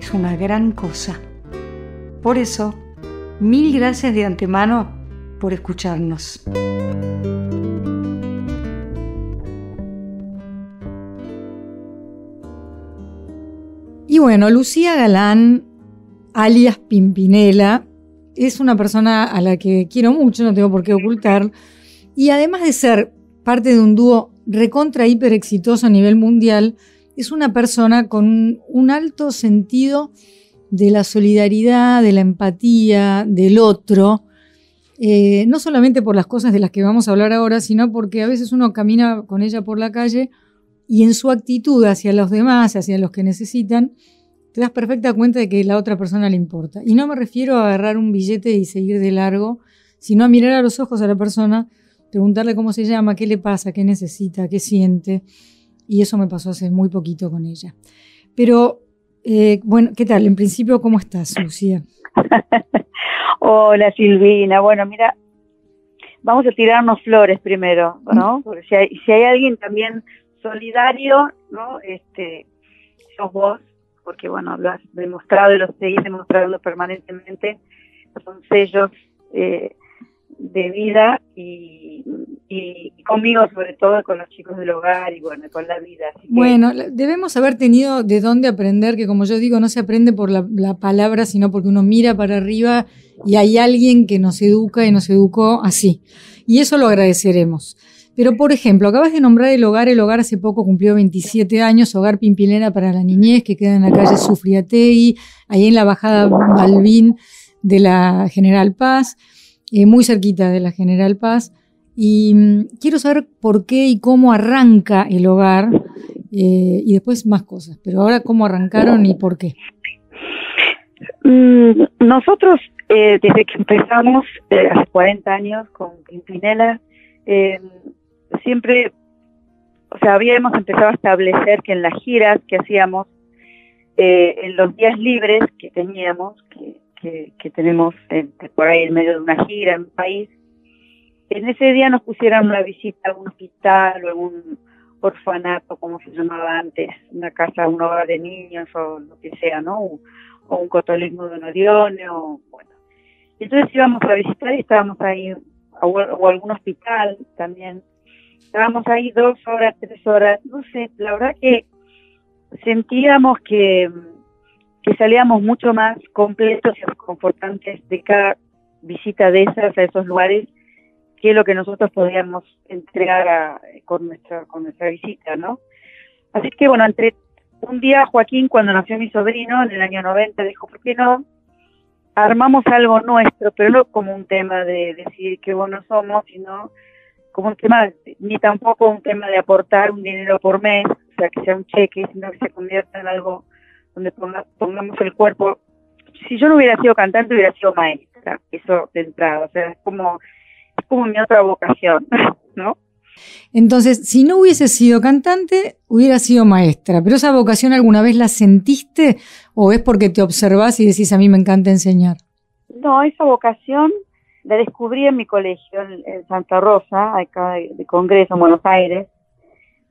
es una gran cosa. Por eso, mil gracias de antemano por escucharnos. Y bueno, Lucía Galán, alias Pimpinela, es una persona a la que quiero mucho, no tengo por qué ocultar. Y además de ser parte de un dúo recontra hiper exitoso a nivel mundial, es una persona con un alto sentido de la solidaridad, de la empatía, del otro, eh, no solamente por las cosas de las que vamos a hablar ahora, sino porque a veces uno camina con ella por la calle y en su actitud hacia los demás, hacia los que necesitan, te das perfecta cuenta de que la otra persona le importa. Y no me refiero a agarrar un billete y seguir de largo, sino a mirar a los ojos a la persona, preguntarle cómo se llama, qué le pasa, qué necesita, qué siente y eso me pasó hace muy poquito con ella. Pero, eh, bueno, ¿qué tal? En principio, ¿cómo estás, Lucía? Hola, Silvina. Bueno, mira, vamos a tirarnos flores primero, ¿no? Mm. Porque si hay, si hay alguien también solidario, ¿no? Este, sos vos, porque bueno, lo has demostrado y lo seguís demostrando permanentemente, son sellos eh, de vida y, conmigo sobre todo con los chicos del hogar y bueno, con la vida. bueno, debemos haber tenido de dónde aprender, que como yo digo, no se aprende por la, palabra, sino porque uno mira para arriba y hay alguien que nos educa y nos educó así. Y eso lo agradeceremos. Pero, por ejemplo, acabas de nombrar el hogar. El hogar hace poco cumplió 27 años, Hogar Pimpilena para la Niñez, que queda en la calle Sufriategui, ahí en la bajada Balbín de la General Paz. Eh, muy cerquita de la General Paz. Y mm, quiero saber por qué y cómo arranca el hogar eh, y después más cosas. Pero ahora, ¿cómo arrancaron y por qué? Mm, nosotros, eh, desde que empezamos hace 40 años con Pimpinela, siempre, o sea, habíamos empezado a establecer que en las giras que hacíamos, en los días libres que teníamos, que que, tenemos por ahí en medio de una gira en un país, en ese día nos pusieran una visita a un hospital o algún orfanato, como se llamaba antes, una casa, un hogar de niños o lo que sea, ¿no? O, un cotolismo de un o bueno. Entonces íbamos a visitar y estábamos ahí, o, o algún hospital también. Estábamos ahí dos horas, tres horas, no sé, la verdad que sentíamos que que salíamos mucho más completos y confortantes de cada visita de esas a esos lugares que lo que nosotros podíamos entregar con nuestra con nuestra visita, ¿no? Así que bueno, entre un día Joaquín cuando nació mi sobrino en el año 90 dijo, ¿por qué no armamos algo nuestro, pero no como un tema de decir qué buenos somos, sino como un tema, ni tampoco un tema de aportar un dinero por mes, o sea, que sea un cheque, sino que se convierta en algo donde pongamos el cuerpo. Si yo no hubiera sido cantante, hubiera sido maestra, eso de entrada, o sea, es como, es como mi otra vocación, ¿no? Entonces, si no hubiese sido cantante, hubiera sido maestra, pero esa vocación alguna vez la sentiste o es porque te observas y decís a mí me encanta enseñar? No, esa vocación la descubrí en mi colegio, en, Santa Rosa, acá de, Congreso, en Buenos Aires,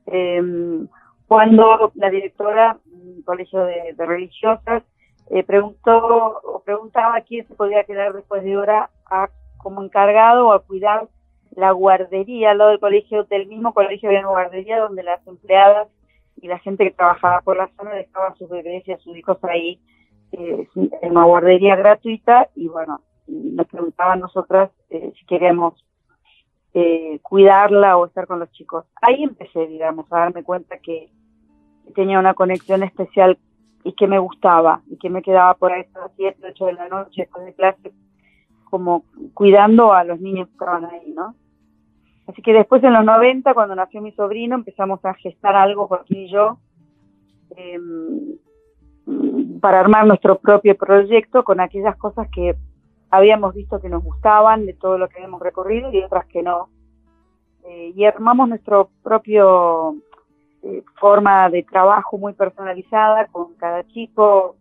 em, cuando la directora colegio de, religiosas, eh, preguntó o preguntaba quién se podía quedar después de hora a, como encargado a cuidar la guardería al lado del colegio, del mismo colegio había una guardería donde las empleadas y la gente que trabajaba por la zona dejaban sus bebés y a sus hijos ahí eh, en una guardería gratuita y bueno, nos preguntaban nosotras eh, si queríamos eh, cuidarla o estar con los chicos. Ahí empecé, digamos, a darme cuenta que tenía una conexión especial y que me gustaba y que me quedaba por ahí a las 7, 8 de la noche después de clase como cuidando a los niños que estaban ahí, ¿no? Así que después en los 90, cuando nació mi sobrino, empezamos a gestar algo, Joaquín y yo, em, para armar nuestro propio proyecto con aquellas cosas que habíamos visto que nos gustaban de todo lo que habíamos recorrido y otras que no. Eh, y armamos nuestro propio eh, forma de trabajo muy personalizada con cada chico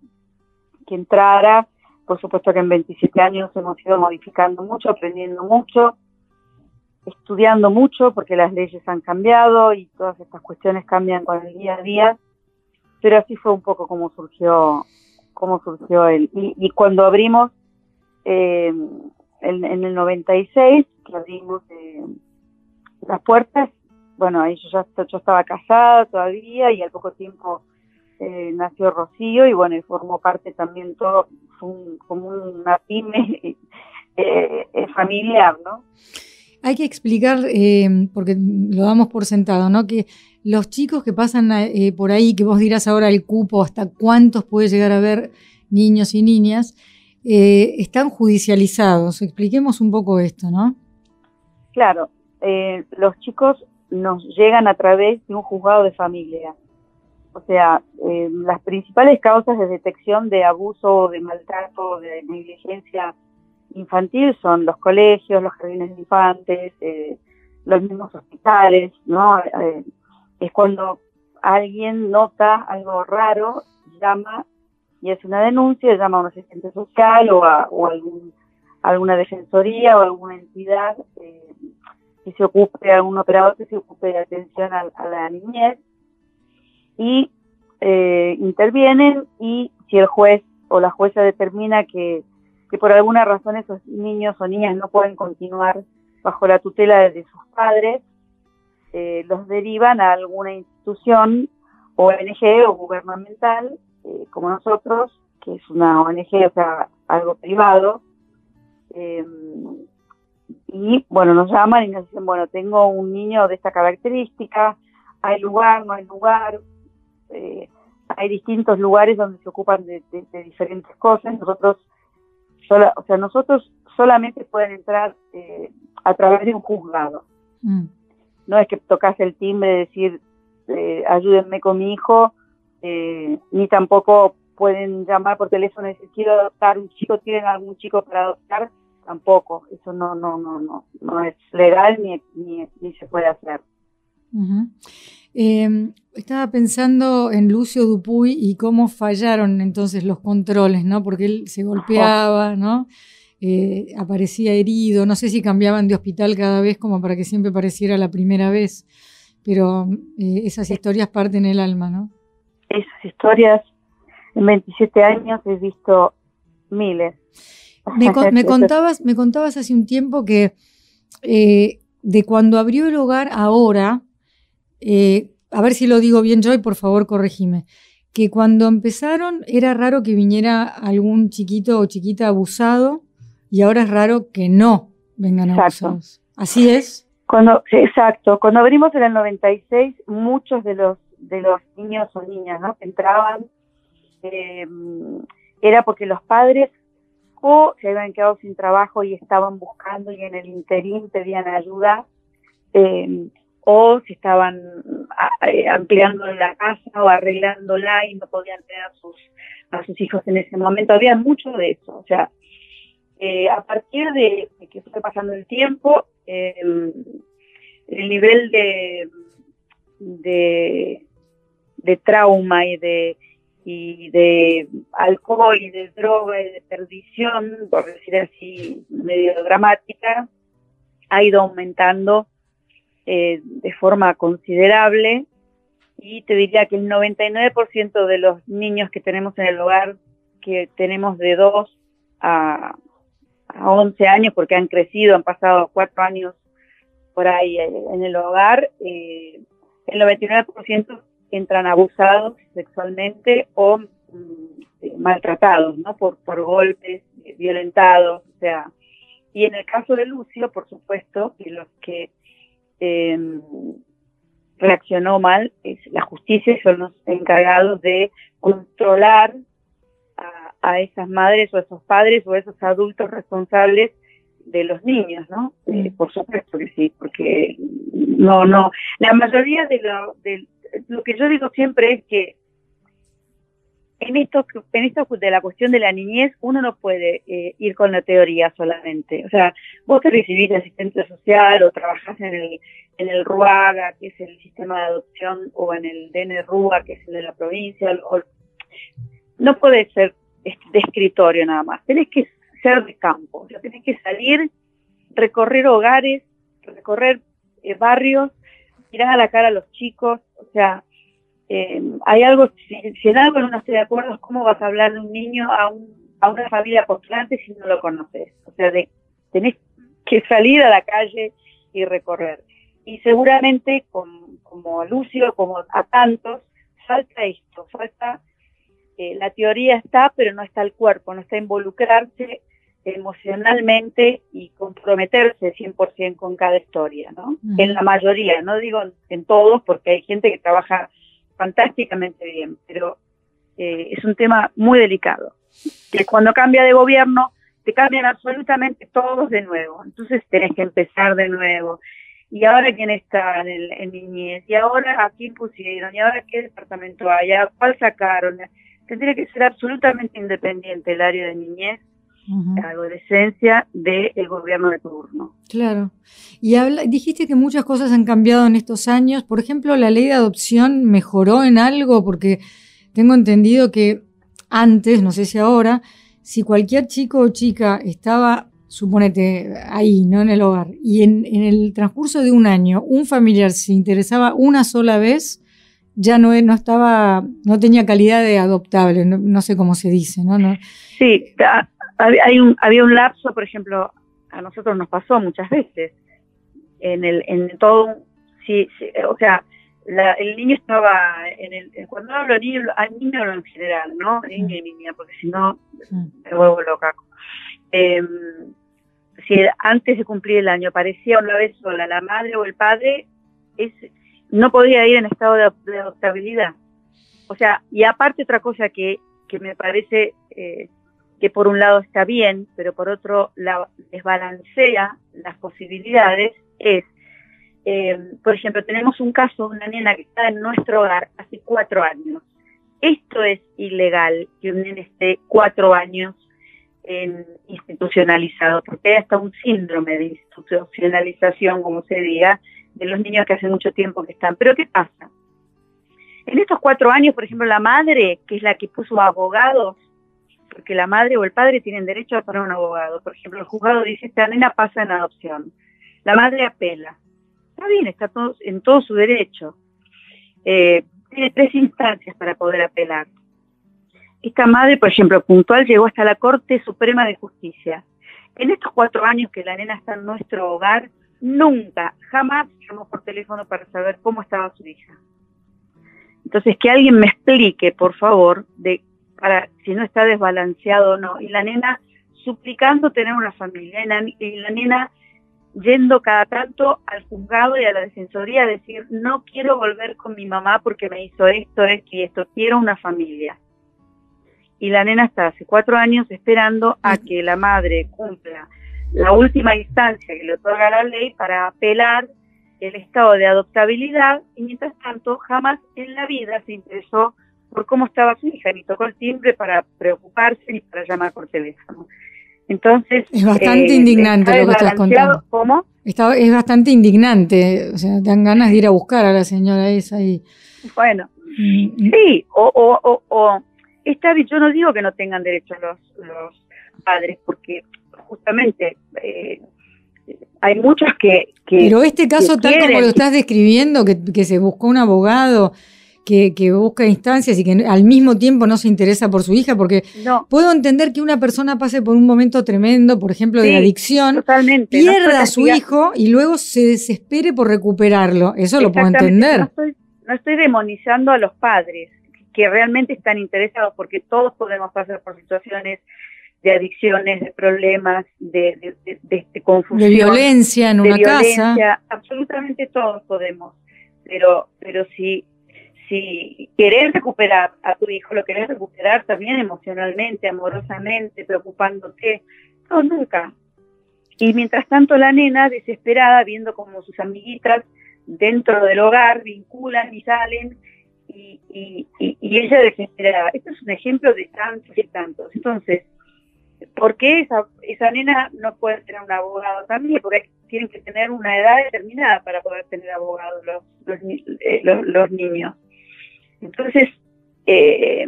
que entrara. Por supuesto que en 27 años hemos ido modificando mucho, aprendiendo mucho, estudiando mucho porque las leyes han cambiado y todas estas cuestiones cambian con el día a día. Pero así fue un poco como surgió, como surgió él. Y, cuando abrimos eh, en, el 96, que abrimos eh, las puertas, bueno, ahí yo ya yo estaba casada todavía y al poco tiempo eh, nació Rocío y bueno, y formó parte también todo, como una pyme eh, eh, familiar, ¿no? Hay que explicar, porque lo damos por sentado, ¿no? Que los chicos que pasan por ahí, que vos dirás ahora el cupo, hasta cuántos puede llegar a haber niños y niñas, están judicializados. Expliquemos un poco esto, ¿no? Claro, los chicos nos llegan a través de un juzgado de familia. O sea, eh, las principales causas de detección de abuso, de maltrato, de negligencia infantil son los colegios, los jardines de infantes, eh, los mismos hospitales, ¿no? Eh, es cuando alguien nota algo raro, llama y hace una denuncia, llama a un asistente social o a, alguna defensoría o alguna entidad que se ocupe, algún operador que se ocupe de atención a, la niñez y eh, intervienen y si el juez o la jueza determina que, por alguna razón esos niños o niñas no pueden continuar bajo la tutela de sus padres, eh, los derivan a alguna institución ONG o gubernamental, eh, como nosotros, que es una ONG, o sea, algo privado, y bueno, nos llaman y nos dicen, bueno, tengo un niño de esta característica, hay lugar, no hay lugar, eh, hay distintos lugares donde se ocupan de, diferentes cosas. Nosotros, o sea, nosotros solamente pueden entrar eh, a través de un juzgado. Mm. No es que tocas el timbre de decir, eh, ayúdenme con mi hijo, ni tampoco pueden llamar por teléfono y decir, quiero adoptar un chico, tienen algún chico para adoptar tampoco, eso no, no, no, no, no es legal ni, ni, se puede hacer. Em, estaba pensando en Lucio Dupuy y cómo fallaron entonces los controles, ¿no? Porque él se golpeaba, ¿no? Eh, aparecía herido, no sé si cambiaban de hospital cada vez como para que siempre pareciera la primera vez, pero eh, esas historias parten el alma, ¿no? Esas historias, en 27 años he visto miles. Me, contabas, me contabas hace un tiempo que eh, de cuando abrió el hogar ahora, eh, a ver si lo digo bien yo y por favor corregime, que cuando empezaron era raro que viniera algún chiquito o chiquita abusado y ahora es raro que no vengan abusados. ¿Así es? Cuando, exacto, cuando abrimos en el 96, muchos de los de los niños o niñas ¿no? que entraban eh, era porque los padres o se habían quedado sin trabajo y estaban buscando y en el interín pedían ayuda, eh, o si estaban ampliando la casa o arreglándola y no podían tener a sus, a sus hijos en ese momento. Había mucho de eso. O sea, eh, a partir de, que fue pasando el tiempo, el nivel de, de, de trauma y de y de alcohol y de droga y de perdición, por decir así, medio dramática, ha ido aumentando eh, de forma considerable y te diría que el 99% de los niños que tenemos en el hogar, que tenemos de 2 a, a 11 años, porque han crecido, han pasado 4 años por ahí eh, en el hogar, eh, el 99% entran abusados sexualmente o mm, eh, maltratados, ¿no? Por, por golpes, eh, violentados, o sea. Y en el caso de Lucio, por supuesto, que los que em, reaccionó mal es la justicia y son los encargados de controlar a, esas madres o a esos padres o a esos adultos responsables de los niños, ¿no? Eh, por supuesto que sí, porque no, no, la mayoría de, lo, de, lo que yo digo siempre es que en esto, en esto de la cuestión de la niñez, uno no puede eh, ir con la teoría solamente. O sea, vos te recibís de asistente social o trabajás en el, en el RUAGA, que es el sistema de adopción, o en el DNRUA, que es el de la provincia. no puede ser de escritorio nada más. Tenés que ser de campo. O tenés que salir, recorrer hogares, recorrer eh, barrios, mirar a la cara a los chicos. O sea, eh, hay algo, si, en algo no estoy de acuerdo, es cómo vas a hablar de un niño a, un, a una familia postulante si no lo conoces. O sea, de, tenés que salir a la calle y recorrer. Y seguramente, como, como Lucio, como a tantos, falta esto, falta, eh, la teoría está, pero no está el cuerpo, no está involucrarse emocionalmente y comprometerse 100% con cada historia, ¿no? En la mayoría, no digo en todos, porque hay gente que trabaja fantásticamente bien, pero eh, es un tema muy delicado. Que cuando cambia de gobierno, te cambian absolutamente todos de nuevo. Entonces tenés que empezar de nuevo. ¿Y ahora quién está en, el, en niñez? ¿Y ahora a quién pusieron? ¿Y ahora qué departamento hay? ¿A cuál sacaron? Tendría que ser absolutamente independiente el área de niñez la adolescencia del gobierno de turno. Claro. Y dijiste que muchas cosas han cambiado en estos años. Por ejemplo, la ley de adopción mejoró en algo porque tengo entendido que antes, no sé si ahora, si cualquier chico o chica estaba, suponete, ahí, ¿no? En el hogar, y en, el transcurso de un año un familiar se interesaba una sola vez, ya no, no estaba, no tenía calidad de adoptable, no, sé cómo se dice, ¿no? no sí, hay un, había un lapso, por ejemplo, a nosotros nos pasó muchas veces, en, el, en todo, sí, o sea, el niño estaba, en el, cuando hablo de niño, al niño hablo en general, ¿no? Niño y niña, porque si no, me vuelvo loca. Eh, si antes de cumplir el año aparecía una vez sola la madre o el padre, es, no podía ir en estado de, adoptabilidad. O sea, y aparte otra cosa que, que me parece eh, que por un lado está bien, pero por otro la desbalancea las posibilidades, es, eh, por ejemplo, tenemos un caso de una nena que está en nuestro hogar hace cuatro años. Esto es ilegal que un nene esté cuatro años en institucionalizado, porque hay hasta un síndrome de institucionalización, como se diga, de los niños que hace mucho tiempo que están. Pero ¿qué pasa? En estos cuatro años, por ejemplo, la madre, que es la que puso abogados porque la madre o el padre tienen derecho a poner un abogado. Por ejemplo, el juzgado dice, esta nena pasa en adopción. La madre apela. Está bien, está en todo su derecho. Eh, tiene tres instancias para poder apelar. Esta madre, por ejemplo, puntual, llegó hasta la Corte Suprema de Justicia. En estos cuatro años que la nena está en nuestro hogar, nunca, jamás llamó por teléfono para saber cómo estaba su hija. Entonces, que alguien me explique, por favor, de para si no está desbalanceado o no. Y la nena suplicando tener una familia, y la, nena yendo cada tanto al juzgado y a la defensoría a decir, no quiero volver con mi mamá porque me hizo esto, esto y esto, quiero una familia. Y la nena está hace cuatro años esperando a que la madre cumpla la última instancia que le otorga la ley para apelar el estado de adoptabilidad y mientras tanto jamás en la vida se interesó por cómo estaba su hija, ni tocó el timbre para preocuparse ni para llamar por teléfono. Entonces... Es bastante eh, indignante lo que estás contando. ¿Cómo? es bastante indignante, o sea, dan ganas de ir a buscar a la señora esa y... Bueno, mm. sí, o, o, o, está bien, yo no digo que no tengan derecho los, los padres, porque justamente... Eh, hay muchos que, Pero este caso, tal como lo estás describiendo, que, que se buscó un abogado, que, busca instancias y que al mismo tiempo no se interesa por su hija, porque puedo entender que una persona pase por un momento tremendo, por ejemplo, de adicción, pierda a su hijo y luego se desespere por recuperarlo. Eso lo puedo entender. No estoy, demonizando a los padres que realmente están interesados, porque todos podemos pasar por situaciones de adicciones, de problemas, de, de, de, confusión. De violencia en una casa. Absolutamente todos podemos. Pero, pero si si querés recuperar a tu hijo, lo querés recuperar también emocionalmente, amorosamente, preocupándote, no, nunca. Y mientras tanto la nena, desesperada, viendo como sus amiguitas dentro del hogar vinculan y salen, y, y, y, ella desesperada. Esto es un ejemplo de tantos y tantos. Entonces, ¿por qué esa, esa nena no puede tener un abogado también? Porque tienen que tener una edad determinada para poder tener abogado los, los, eh, los, niños. Entonces, eh,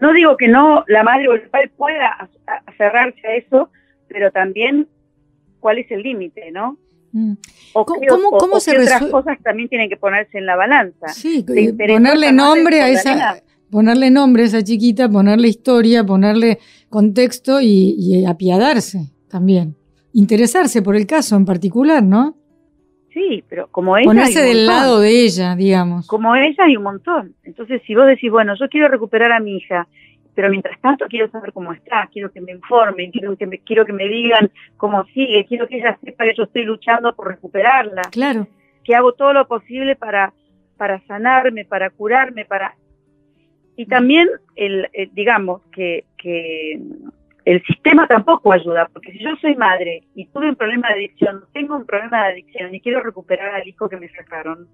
no digo que no la madre o el padre pueda aferrarse a eso, pero también cuál es el límite, ¿no? Mm. O ¿Cómo, se otras cosas también tienen que ponerse en la balanza. Sí, ponerle nombre a esa, ponerle nombre a esa chiquita, ponerle historia, ponerle contexto y, y apiadarse también. Interesarse por el caso en particular, ¿no? Sí, pero como ella. Ponerse del lado de ella, digamos. Como ella hay un montón. Entonces, si vos decís, bueno, yo quiero recuperar a mi hija, pero mientras tanto quiero saber cómo está, quiero que me informen, quiero que me, quiero que me digan cómo sigue, quiero que ella sepa que yo estoy luchando por recuperarla. Claro. Que hago todo lo posible para, para sanarme, para curarme, para... Y también, el, eh, digamos, que, que el sistema tampoco ayuda, porque si yo soy madre y tuve un problema de adicción, tengo un problema de adicción y quiero recuperar al hijo que me sacaron,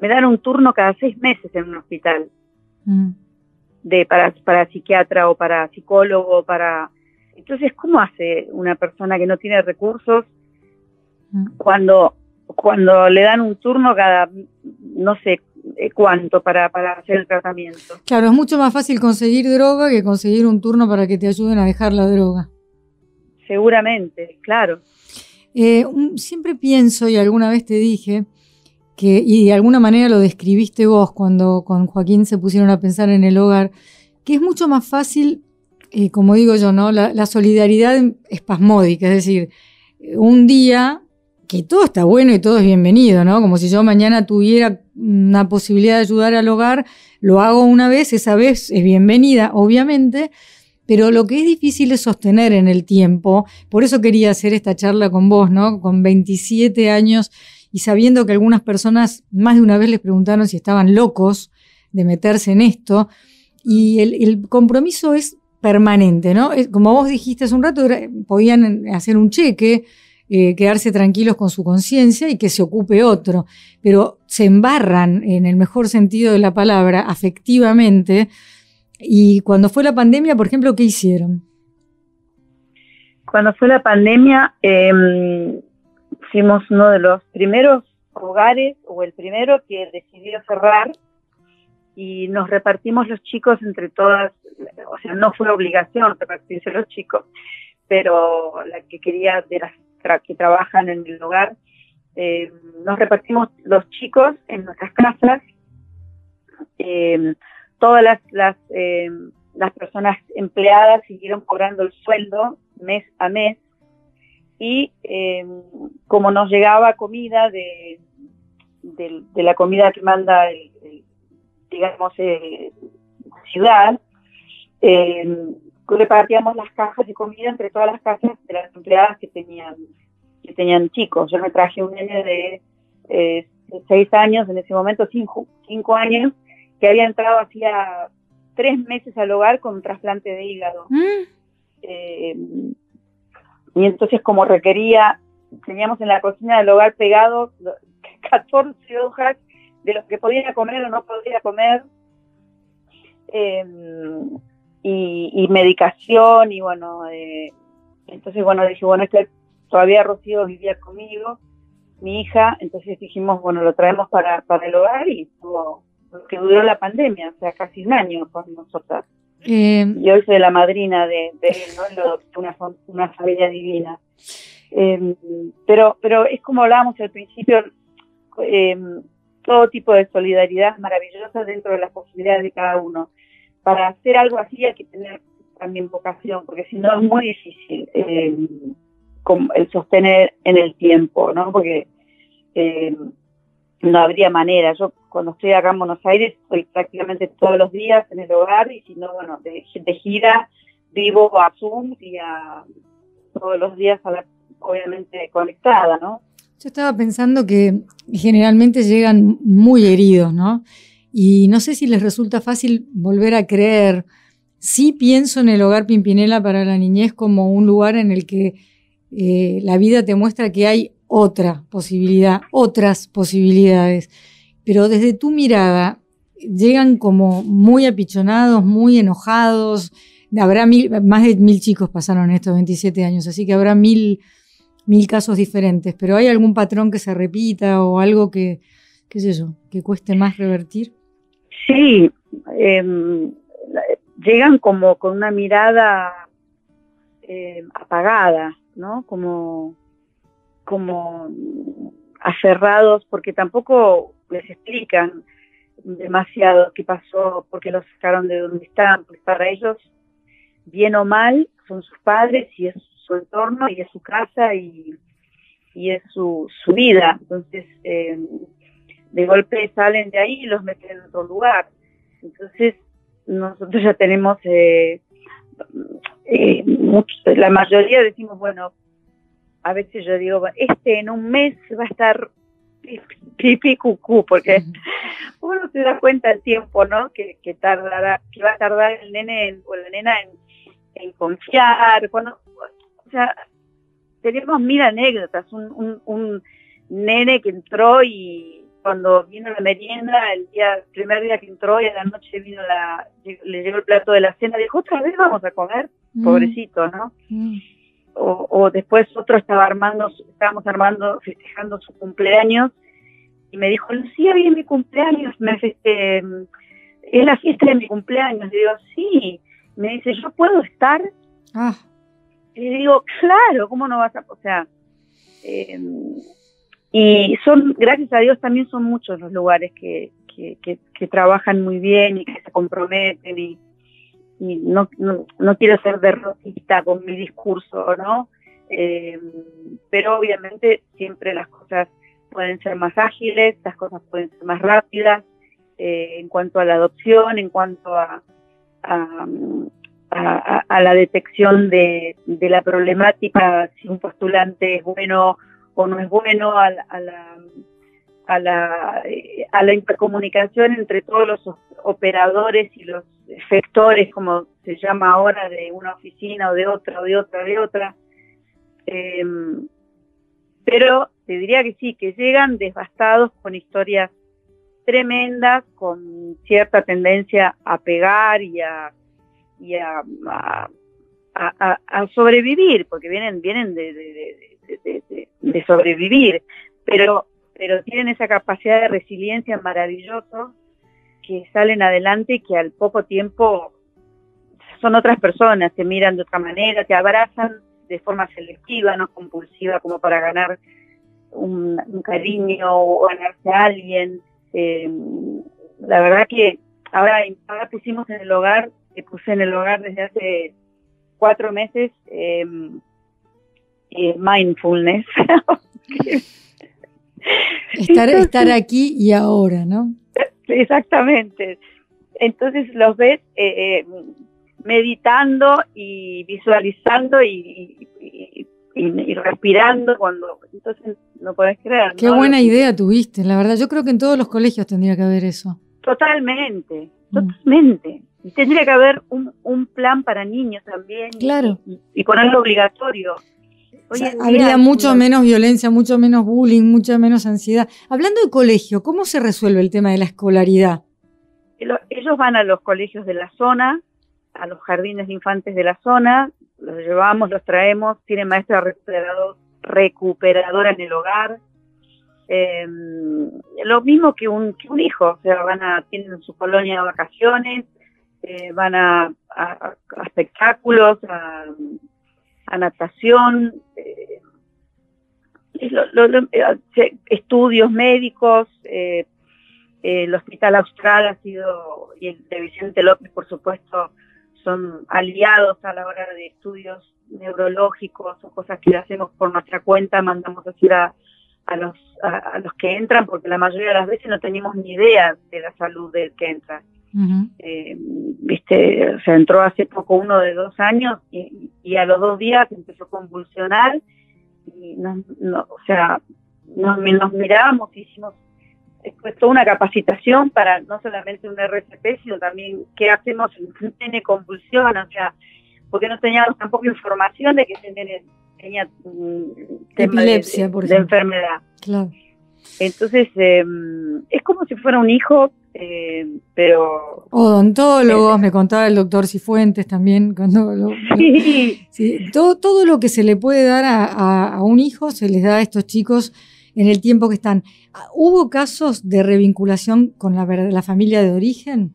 me dan un turno cada seis meses en un hospital. Mm de para, para psiquiatra o para psicólogo, para... Entonces, ¿cómo hace una persona que no tiene recursos mm. cuando, cuando le dan un turno cada, no sé eh, cuánto para, para hacer el tratamiento? Claro, es mucho más fácil conseguir droga que conseguir un turno para que te ayuden a dejar la droga. Seguramente, claro. Eh, siempre pienso, y alguna vez te dije, que, y de alguna manera lo describiste vos cuando con Joaquín se pusieron a pensar en el hogar, que es mucho más fácil, eh, como digo yo, ¿no? La, solidaridad espasmódica, es decir, un día que todo está bueno y todo es bienvenido, ¿no? Como si yo mañana tuviera una posibilidad de ayudar al hogar, lo hago una vez, esa vez es bienvenida, obviamente, pero lo que es difícil es sostener en el tiempo, por eso quería hacer esta charla con vos, ¿no? Con 27 años y sabiendo que algunas personas más de una vez les preguntaron si estaban locos de meterse en esto, y el, compromiso es permanente, ¿no? Como vos dijiste hace un rato, podían hacer un cheque, eh, quedarse tranquilos con su conciencia y que se ocupe otro, pero se embarran, en el mejor sentido de la palabra, afectivamente. Y cuando fue la pandemia, por ejemplo, ¿qué hicieron? Cuando fue la pandemia, eh, fuimos uno de los primeros hogares o el primero que decidió cerrar y nos repartimos los chicos entre todas, o sea, no fue obligación repartirse los chicos, pero la que quería de las que trabajan en el hogar, eh, nos repartimos los chicos en nuestras casas, eh, todas las, las, eh, las personas empleadas siguieron cobrando el sueldo mes a mes, y eh, como nos llegaba comida de, de, la comida que manda, el, digamos, eh, ciudad, repartíamos las cajas de comida entre todas las casas de las empleadas que tenían que tenían chicos. Yo me traje un nene de eh, seis años, en ese momento cinco, cinco años, que había entrado hacía tres meses al hogar con un trasplante de hígado. Mm. Eh, y entonces como requería, teníamos en la cocina del hogar pegado 14 hojas de lo que podía comer o no podía comer, em, y, medicación, y bueno, eh, entonces bueno, dije, bueno, este todavía Rocío vivía conmigo, mi hija, entonces dijimos, bueno, lo traemos para, para el hogar y tuvo lo que duró la pandemia, o sea, casi un año con nosotras. Eh, y hoy soy la madrina de, él, ¿no? una, una familia divina. Eh, pero, pero es como hablábamos al principio, eh, todo tipo de solidaridad maravillosa dentro de las posibilidades de cada uno. Para hacer algo así hay que tener también vocación, porque si no es muy difícil eh, el sostener en el tiempo, ¿no? Porque no habría manera. Yo cuando estoy acá en Buenos Aires estoy prácticamente todos los días en el hogar y si no, bueno, de, gira vivo a Zoom y a todos los días a la, obviamente conectada, ¿no? Yo estaba pensando que generalmente llegan muy heridos, ¿no? Y no sé si les resulta fácil volver a creer. Sí pienso en el hogar Pimpinela para la niñez como un lugar en el que eh, la vida te muestra que hay otra posibilidad, otras posibilidades, pero desde tu mirada, llegan como muy apichonados, muy enojados. Habrá mil, más de mil chicos pasaron estos 27 años, así que habrá mil, mil casos diferentes. Pero ¿hay algún patrón que se repita o algo que, qué sé yo, que cueste más revertir? Sí, em, llegan como con una mirada em, apagada, ¿no? Como, como aferrados, porque tampoco les explican demasiado qué pasó, por qué los sacaron de donde están, pues para ellos, bien o mal, son sus padres y es su entorno y es su casa y, y es su, su vida. Entonces, eh, de golpe salen de ahí y los meten en otro lugar. Entonces, nosotros ya tenemos, eh, eh, la mayoría decimos, bueno, a veces yo digo, este en un mes va a estar pipi cucú, porque uno se da cuenta el tiempo, ¿no? Que, que tardará, que va a tardar el nene o la nena en, confiar, cuando, o sea, tenemos mil anécdotas, un, un, un nene que entró y cuando vino la merienda, el día, el primer día que entró y a la noche vino la, le llegó el plato de la cena, dijo, otra vez vamos a comer, mm. pobrecito, ¿no? Mm o, después otro estaba armando, estábamos armando, festejando su cumpleaños y me dijo, Lucía, viene mi cumpleaños, me este, es la fiesta de mi cumpleaños. Le digo, sí. Me dice, ¿yo puedo estar? Ah. Y le digo, claro, ¿cómo no vas a...? O sea, eh, y son, gracias a Dios, también son muchos los lugares que, que, trabajan muy bien y que se comprometen y, y no, no, quiero ser derrotista con mi discurso, ¿no? Eh, pero obviamente siempre las cosas pueden ser más ágiles, las cosas pueden ser más rápidas eh, en cuanto a la adopción, en cuanto a, a, la detección de, de, la problemática, si un postulante es bueno o no es bueno, a, a la a la, a la intercomunicación entre todos los operadores y los efectores, como se llama ahora, de una oficina o de otra, o de otra, de otra. Em, pero te diría que sí, que llegan devastados con historias tremendas, con cierta tendencia a pegar y a, y a, a, sobrevivir, porque vienen, vienen de sobrevivir, pero pero tienen esa capacidad de resiliencia maravilloso que salen adelante y que al poco tiempo son otras personas, se miran de otra manera, te abrazan de forma selectiva, no compulsiva, como para ganar un, cariño o ganarse a alguien. Eh, la verdad que ahora, ahora pusimos en el hogar, que puse en el hogar desde hace cuatro meses, eh, eh, mindfulness. Estar, estar aquí y ahora, ¿no? Exactamente. Entonces los ves eh, eh, meditando y visualizando y, respirando cuando entonces no podés creer. Qué buena idea tuviste, la verdad. Yo creo que en todos los colegios tendría que haber eso. Totalmente, mm. totalmente. Tendría que haber un, un plan para niños también. Claro. Y, y ponerlo obligatorio habría mucho menos violencia, mucho menos bullying, mucha menos ansiedad. Hablando de colegio, ¿cómo se resuelve el tema de la escolaridad? Ellos van a los colegios de la zona, a los jardines de infantes de la zona, los llevamos, los traemos, tienen maestra recuperador, recuperadora en el hogar. Em, lo mismo que un, un hijo, o sea, van a, tienen su colonia de vacaciones, eh, van a, a espectáculos, a a natación, eh, eh, estudios médicos, eh, el Hospital Austral ha sido, y el de Vicente López, por supuesto, son aliados a la hora de estudios neurológicos o cosas que hacemos por nuestra cuenta, mandamos a hacer a, los, a, los que entran, porque la mayoría de las veces no tenemos ni idea de la salud del que entra. Eh, viste, o sea, entró hace poco uno de dos años y, a los dos días empezó a convulsionar y no, o sea, nos, nos mirábamos y hicimos después toda una capacitación para no solamente un RCP, sino también qué hacemos en un tiene convulsión, o sea, porque no teníamos tampoco información de que tenía, Epilepsia, por de enfermedad. Claro. Entonces, em, es como si fuera un hijo, eh, pero... Odontólogos, me contaba el doctor Cifuentes también, cuando sí. todo, todo lo que se le puede dar a, un hijo se les da a estos chicos en el tiempo que están. ¿Hubo casos de revinculación con la, la familia de origen?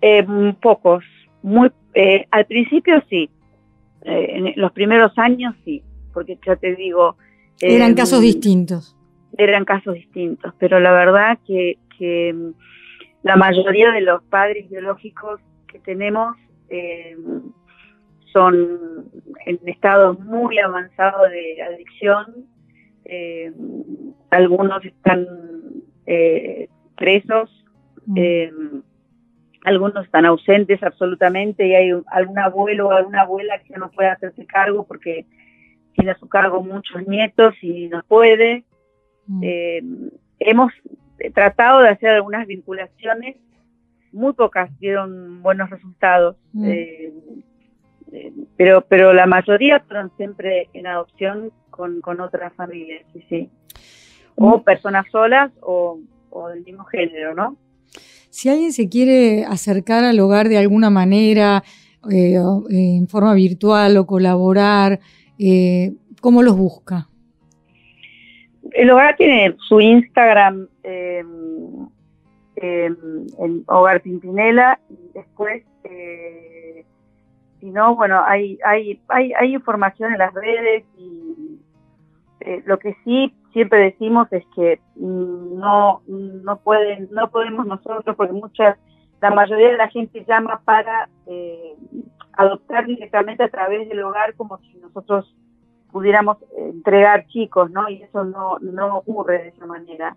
Eh, pocos, muy, eh, al principio sí, en los primeros años sí, porque ya te digo... Eran casos distintos eran casos distintos, pero la verdad que, mm, la mayoría de los padres biológicos que tenemos eh, son en estado muy avanzado de adicción, eh, algunos están eh, presos, mm. algunos están ausentes absolutamente y hay algún abuelo o alguna abuela que no puede hacerse cargo porque tiene a su cargo muchos nietos y no puede. Mm. Eh, hemos tratado de hacer algunas vinculaciones, muy pocas dieron buenos resultados, mm. eh, eh, pero, pero la mayoría fueron siempre en adopción con, con otras familias, sí, sí. O mm. personas solas o, o del mismo género, ¿no? Si alguien se quiere acercar al hogar de alguna manera, en forma virtual o colaborar, ¿cómo los busca? El hogar tiene su Instagram em, en Hogar Pimpinela y después, eh, si no, bueno, hay, hay, hay, hay información en las redes y eh, lo que sí siempre decimos es que no, no pueden, no podemos nosotros, porque muchas, la mayoría de la gente llama para eh, adoptar directamente a través del hogar como si nosotros pudiéramos entregar chicos, ¿no? Y eso no, no ocurre de esa manera.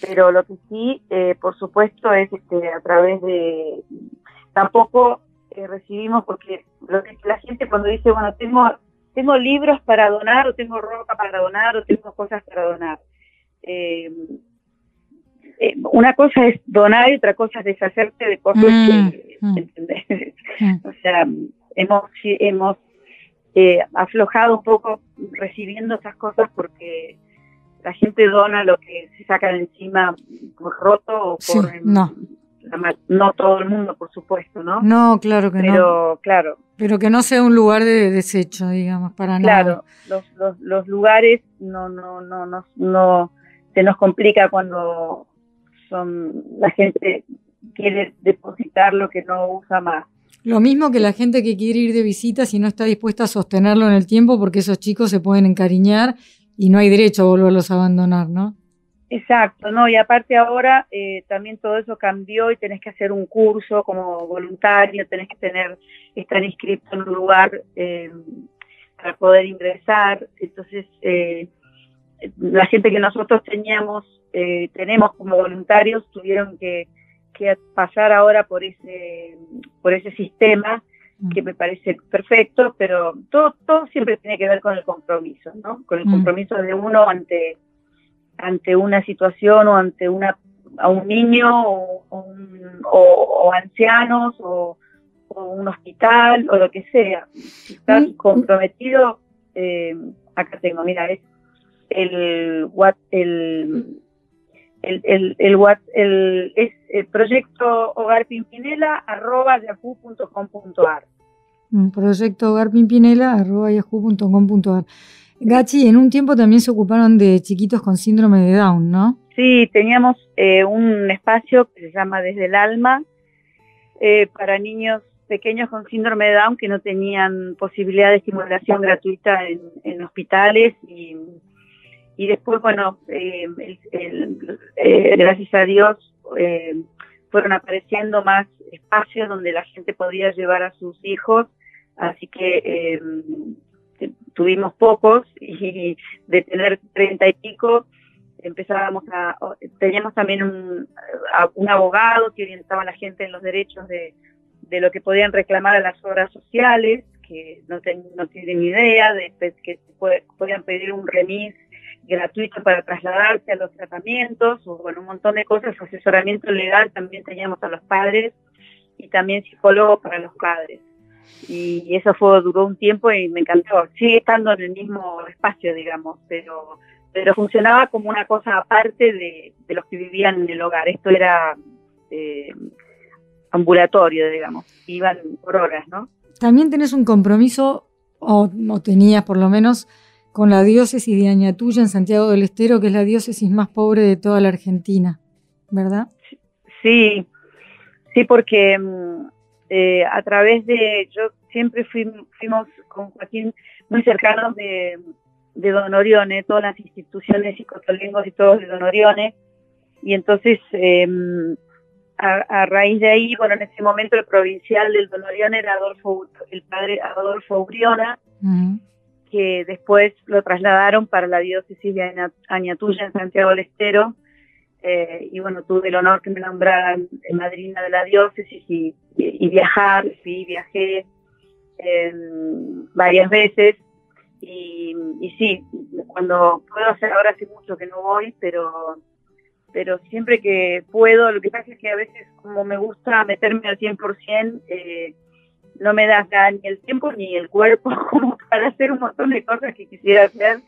Pero lo que sí, eh, por supuesto, es este, a través de... Tampoco eh, recibimos, porque lo que la gente cuando dice, bueno, tengo, tengo libros para donar, o tengo ropa para donar, o tengo cosas para donar. Eh, una cosa es donar y otra cosa es deshacerte de cosas mm, que, mm. ¿entendés? Mm. o sea, hemos, hemos eh, aflojado un poco recibiendo esas cosas porque la gente dona lo que se saca de encima por roto o por... no. no todo el mundo, por supuesto, ¿no? No, claro que no. Pero, claro. Pero que no sea un lugar de desecho, digamos, para nada. Claro, los, los, los lugares no, no, no, no, no, se nos complica cuando son la gente quiere depositar lo que no usa más. Lo mismo que la gente que quiere ir de visita si no está dispuesta a sostenerlo en el tiempo porque esos chicos se pueden encariñar y no hay derecho a volverlos a abandonar, ¿no? Exacto, no, y aparte ahora eh, también todo eso cambió y tenés que hacer un curso como voluntario, tenés que tener, estar inscrito en un lugar eh, para poder ingresar, entonces eh, la gente que nosotros teníamos, tenemos como voluntarios, tuvieron que que pasar ahora por ese, por ese sistema. Que me parece perfecto, pero todo, todo siempre tiene que ver con el compromiso, ¿no? Con el compromiso de uno ante, ante una situación o ante una a un niño o, o, ancianos o, un hospital o lo que sea. Mm. comprometido, eh, acá tengo, mira, es el, el el, el, el, el, es el proyecto Hogar Pimpinela arroba. Mm, proyecto Hogar Pimpinela arroba yahoo.com.ar. Gachi, en un tiempo también se ocuparon de chiquitos con síndrome de Down, ¿no? Sí, teníamos eh, un espacio que se llama Desde el Alma eh, para niños pequeños con síndrome de Down que no tenían posibilidad de estimulación gratuita en, hospitales y después, bueno, eh, eh, gracias a Dios eh, fueron apareciendo más espacios donde la gente podía llevar a sus hijos, así que tuvimos pocos y de tener treinta y pico empezábamos a, teníamos también un, un abogado que orientaba a la gente en los derechos de, de lo que podían reclamar a las obras sociales, que no, no tienen idea, de que podían pedir un remis gratuito para trasladarse a los tratamientos, o bueno, un montón de cosas, asesoramiento legal también teníamos a los padres y también psicólogo para los padres. Y eso fue, duró un tiempo y me encantó. Sigue estando en el mismo espacio, digamos, pero, pero funcionaba como una cosa aparte de, los que vivían en el hogar. Esto era eh, ambulatorio, digamos, iban por horas, ¿no? También tenés un compromiso, o, o tenías por lo menos, con la diócesis de Añatuya en Santiago del Estero, que es la diócesis más pobre de toda la Argentina, ¿verdad? Sí, sí, porque mm, eh, a través de, yo siempre fuimos con Joaquín muy cercanos de, de Don Orione, todas las instituciones psicotolengos y todos de Don Orione, y entonces em, a, raíz de ahí, bueno, en ese momento el provincial del Don Orione era Adolfo, el padre Adolfo Uriona, que después lo trasladaron para la diócesis de Añatuya en Santiago del Estero. Eh, y bueno, tuve el honor que me nombraran madrina de la diócesis y, viajar, sí, viajé em, varias veces. Y, sí, cuando puedo hacer, ahora hace mucho que no voy, pero pero siempre que puedo, lo que pasa es que a veces como me gusta meterme al 100%, eh, no me das ni el tiempo ni el cuerpo como para hacer un montón de cosas que quisiera hacer,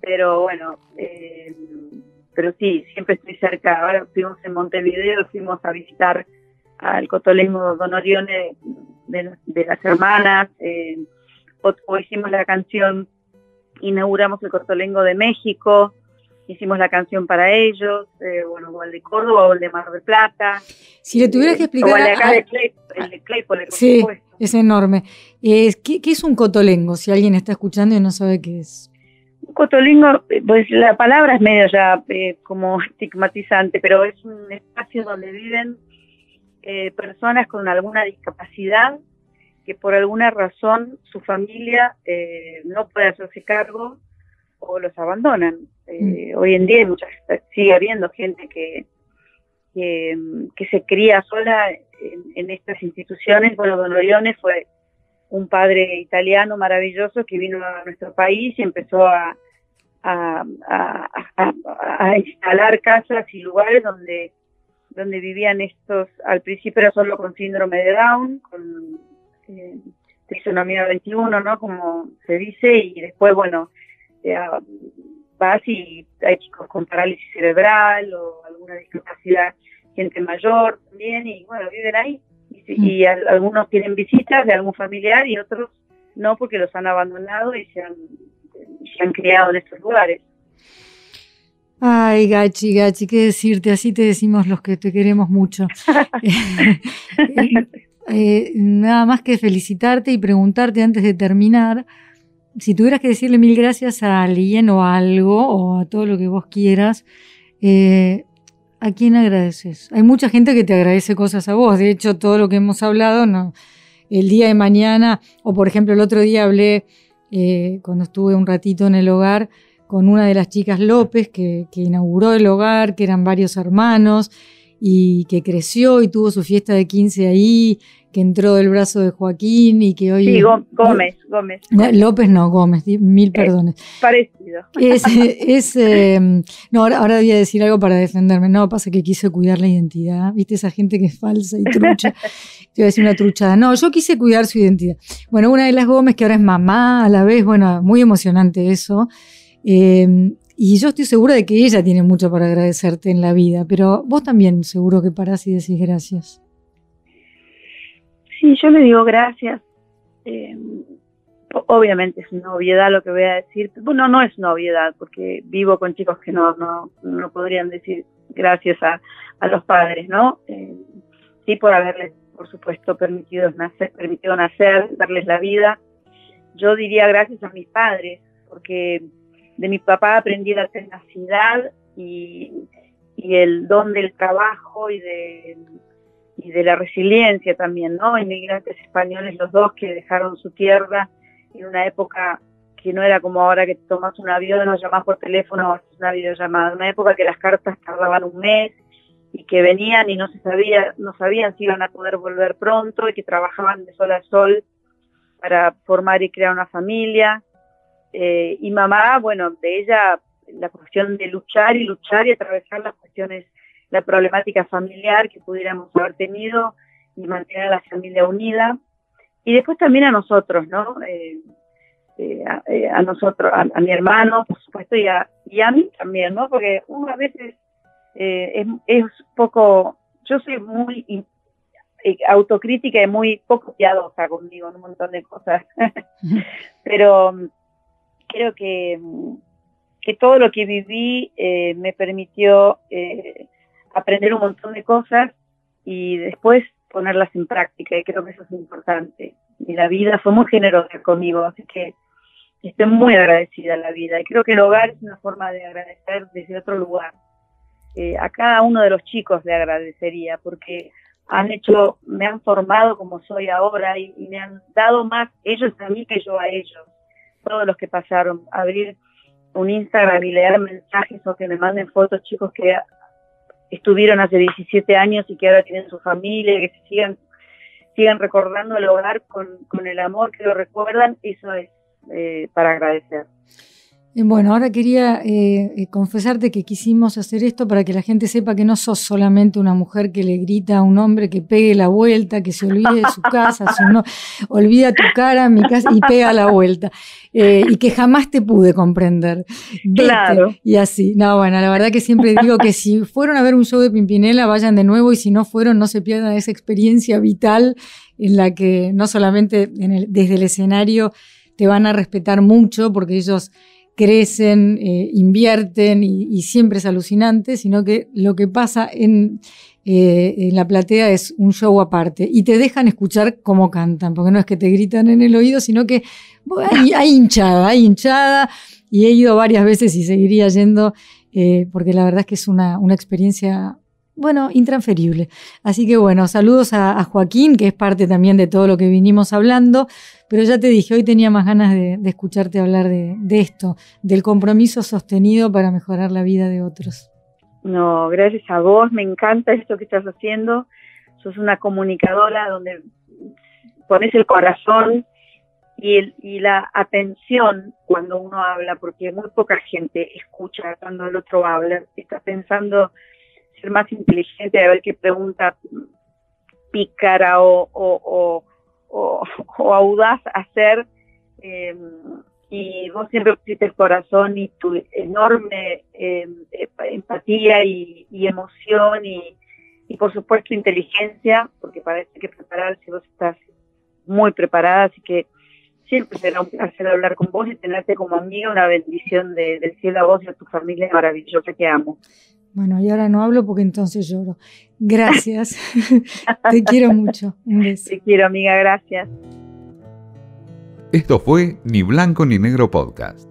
pero bueno, eh, pero sí, siempre estoy cerca. Ahora fuimos en Montevideo, fuimos a visitar al Cotolengo Don Orione de, las hermanas, eh, o, hicimos la canción, inauguramos el Cotolengo de México, hicimos la canción para ellos, eh, bueno, o el de Córdoba o el de Mar del Plata. Si le tuvieras que explicar... O el de acá de, el de Claypole, por sí, es enorme. ¿qué, es un cotolengo? Si alguien está escuchando y no sabe qué es. Un cotolengo, pues la palabra es medio ya eh, como estigmatizante, pero es un espacio donde viven eh, personas con alguna discapacidad que por alguna razón su familia eh, no puede hacerse cargo o los abandonan. Mm. Hoy en día muchas, sigue habiendo gente que, que, se cría sola en, estas instituciones. Bueno, Don Orione fue un padre italiano maravilloso que vino a nuestro país y empezó a, a, instalar casas y lugares donde, donde vivían estos, al principio era solo con síndrome de Down, con eh, trisonomía 21, ¿no? Como se dice, y después, bueno, eh, vas y hay chicos con parálisis cerebral o alguna discapacidad gente mayor también, y bueno, viven ahí. Y, mm. algunos tienen visitas de algún familiar y otros no, porque los han abandonado y se han, se han criado en estos lugares. Ay, Gachi, Gachi, qué decirte, así te decimos los que te queremos mucho. Eh, nada más que felicitarte y preguntarte antes de terminar, si tuvieras que decirle mil gracias a alguien o a algo o a todo lo que vos quieras, eh, ¿A quién agradeces? Hay mucha gente que te agradece cosas a vos. De hecho, todo lo que hemos hablado, no, el día de mañana, o por ejemplo, el otro día hablé, eh, cuando estuve un ratito en el hogar, con una de las chicas López, que, que inauguró el hogar, que eran varios hermanos, y que creció y tuvo su fiesta de 15 ahí, que entró del brazo de Joaquín y que hoy... Sí, Gómez, Gómez. López no, Gómez, mil eh, perdones. parecido. Es, em, no, ahora, voy a decir algo para defenderme. No, pasa que quise cuidar la identidad. ¿Viste esa gente que es falsa y trucha? Te voy a decir una truchada. No, yo quise cuidar su identidad. Bueno, una de las Gómez, que ahora es mamá a la vez, bueno, muy emocionante eso. Eh, y yo estoy segura de que ella tiene mucho para agradecerte en la vida, pero vos también seguro que parás y decís gracias. Sí, yo le digo gracias. Eh, obviamente es una obviedad lo que voy a decir. Bueno, no es una obviedad, porque vivo con chicos que no, no, no podrían decir gracias a, a los padres, ¿no? Eh, sí, por haberles, por supuesto, permitido nacer, permitido nacer, darles la vida. Yo diría gracias a mis padres, porque de mi papá aprendí la tenacidad y, el don del trabajo y de, y de la resiliencia también, ¿no? Inmigrantes españoles, los dos que dejaron su tierra en una época que no era como ahora que tomas un avión o llamas por teléfono o haces una videollamada, una época que las cartas tardaban un mes y que venían y no se sabía, no sabían si iban a poder volver pronto y que trabajaban de sol a sol para formar y crear una familia eh, y mamá, bueno, de ella la cuestión de luchar y luchar y atravesar las cuestiones, la problemática familiar que pudiéramos haber tenido y mantener a la familia unida. Y después también a nosotros, ¿no? Eh, eh, eh, a, nosotros, a, mi hermano, por supuesto, y a, y a mí también, ¿no? Porque uno a veces eh, es, es poco, yo soy muy autocrítica y muy poco piadosa conmigo en un montón de cosas, pero creo que, mm, que todo lo que viví me permitió aprender un montón de cosas y después ponerlas en práctica y creo que eso es importante. Y la vida fue muy generosa conmigo, así que estoy muy agradecida a la vida y creo que el hogar es una forma de agradecer desde otro lugar. Eh, a cada uno de los chicos le agradecería porque han hecho, me han formado como soy ahora y, me han dado más ellos a mí que yo a ellos. Todos los que pasaron, abrir un Instagram y leer mensajes o que me manden fotos chicos que estuvieron hace 17 años y que ahora tienen su familia, que se sigan, sigan recordando el hogar con, con el amor que lo recuerdan, eso es eh, para agradecer. Eh, bueno, ahora quería eh, confesarte que quisimos hacer esto para que la gente sepa que no sos solamente una mujer que le grita a un hombre que pegue la vuelta, que se olvide de su casa, no, olvida tu cara, mi casa y pega la vuelta. y que jamás te pude comprender. claro. Y así. No, bueno, la verdad que siempre digo que si fueron a ver un show de Pimpinela, vayan de nuevo y si no fueron, no se pierdan esa experiencia vital en la que no solamente desde el escenario te van a respetar mucho porque ellos crecen, eh, invierten y, siempre es alucinante, sino que lo que pasa en, eh, en, la platea es un show aparte y te dejan escuchar cómo cantan, porque no es que te gritan en el oído, sino que hay, hinchada, hay hinchada y he ido varias veces y seguiría yendo eh, porque la verdad es que es una, una experiencia bueno, intransferible. Así que bueno, saludos a, Joaquín, que es parte también de todo lo que vinimos hablando, pero ya te dije, hoy tenía más ganas de, escucharte hablar de, esto, del compromiso sostenido para mejorar la vida de otros. No, gracias a vos, me encanta esto que estás haciendo. Sos una comunicadora donde pones el corazón y, la atención cuando uno habla, porque muy poca gente escucha cuando el otro habla, está pensando ser más inteligente, a ver qué pregunta pícara o, audaz hacer. Eh, y vos siempre pusiste el corazón y tu enorme eh, empatía y, emoción y, y, por supuesto inteligencia, porque parece que prepararse vos estás muy preparada, así que siempre será un placer hablar con vos y tenerte como amiga, una bendición del cielo a vos y a tu familia maravillosa que amo. Bueno, y ahora no hablo porque entonces lloro. Gracias. Te quiero mucho. Un beso. Te quiero, amiga. Gracias. Esto fue Ni Blanco ni Negro Podcast.